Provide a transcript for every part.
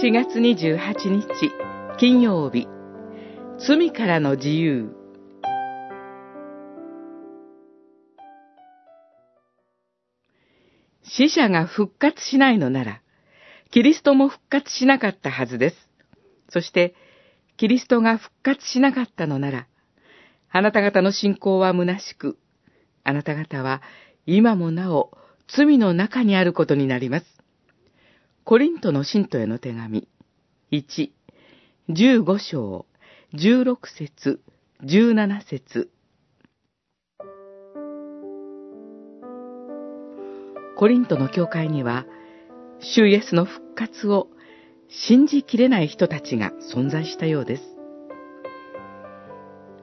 4月28日金曜日罪からの自由死者が復活しないのなら、キリストも復活しなかったはずです。そして、キリストが復活しなかったのなら、あなた方の信仰は虚しく、あなた方は今もなお罪の中にあることになります。コリントの信徒への手紙、1、15章、16節、17節。コリントの教会には、主イエスの復活を信じきれない人たちが存在したようです。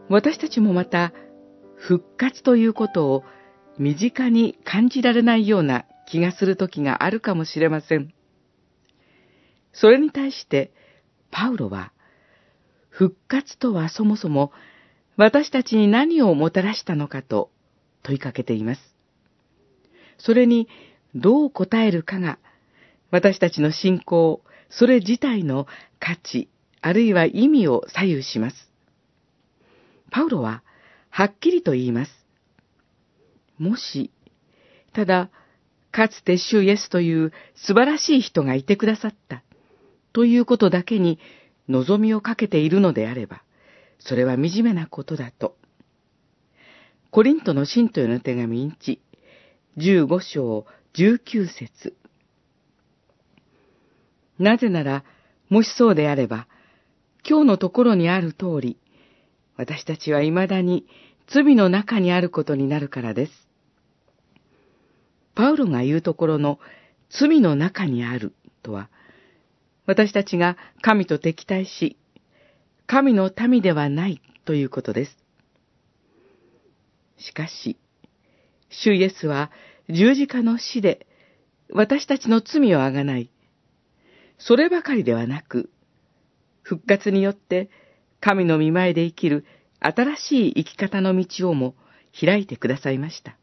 私たちもまた、復活ということを身近に感じられないような気がする時があるかもしれません。それに対して、パウロは、復活とはそもそも私たちに何をもたらしたのかと問いかけています。それにどう答えるかが、私たちの信仰、それ自体の価値、あるいは意味を左右します。パウロは、はっきりと言います。もし、ただ、かつて主イエスという素晴らしい人がいてくださった、ということだけに望みをかけているのであれば、それは惨めなことだと。コリントの信徒への手紙1、15章19節なぜなら、もしそうであれば、今日のところにある通り、私たちは未だに罪の中にあることになるからです。パウロが言うところの罪の中にあるとは、私たちが神と敵対し、神の民ではないということです。しかし、主イエスは十字架の死で私たちの罪をあがない。そればかりではなく、復活によって神の見前で生きる新しい生き方の道をも開いてくださいました。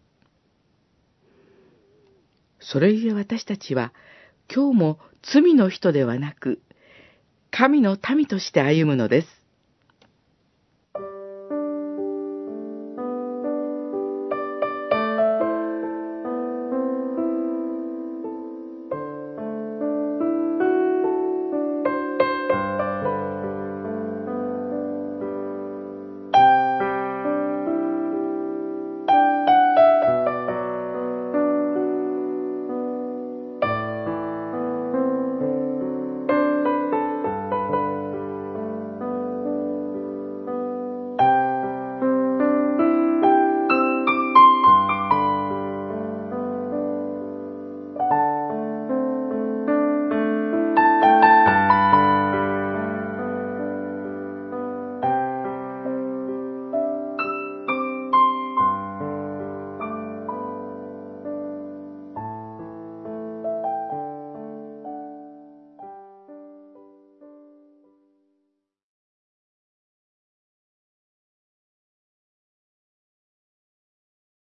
それゆえ私たちは今日も罪の人ではなく、神の民として歩むのです。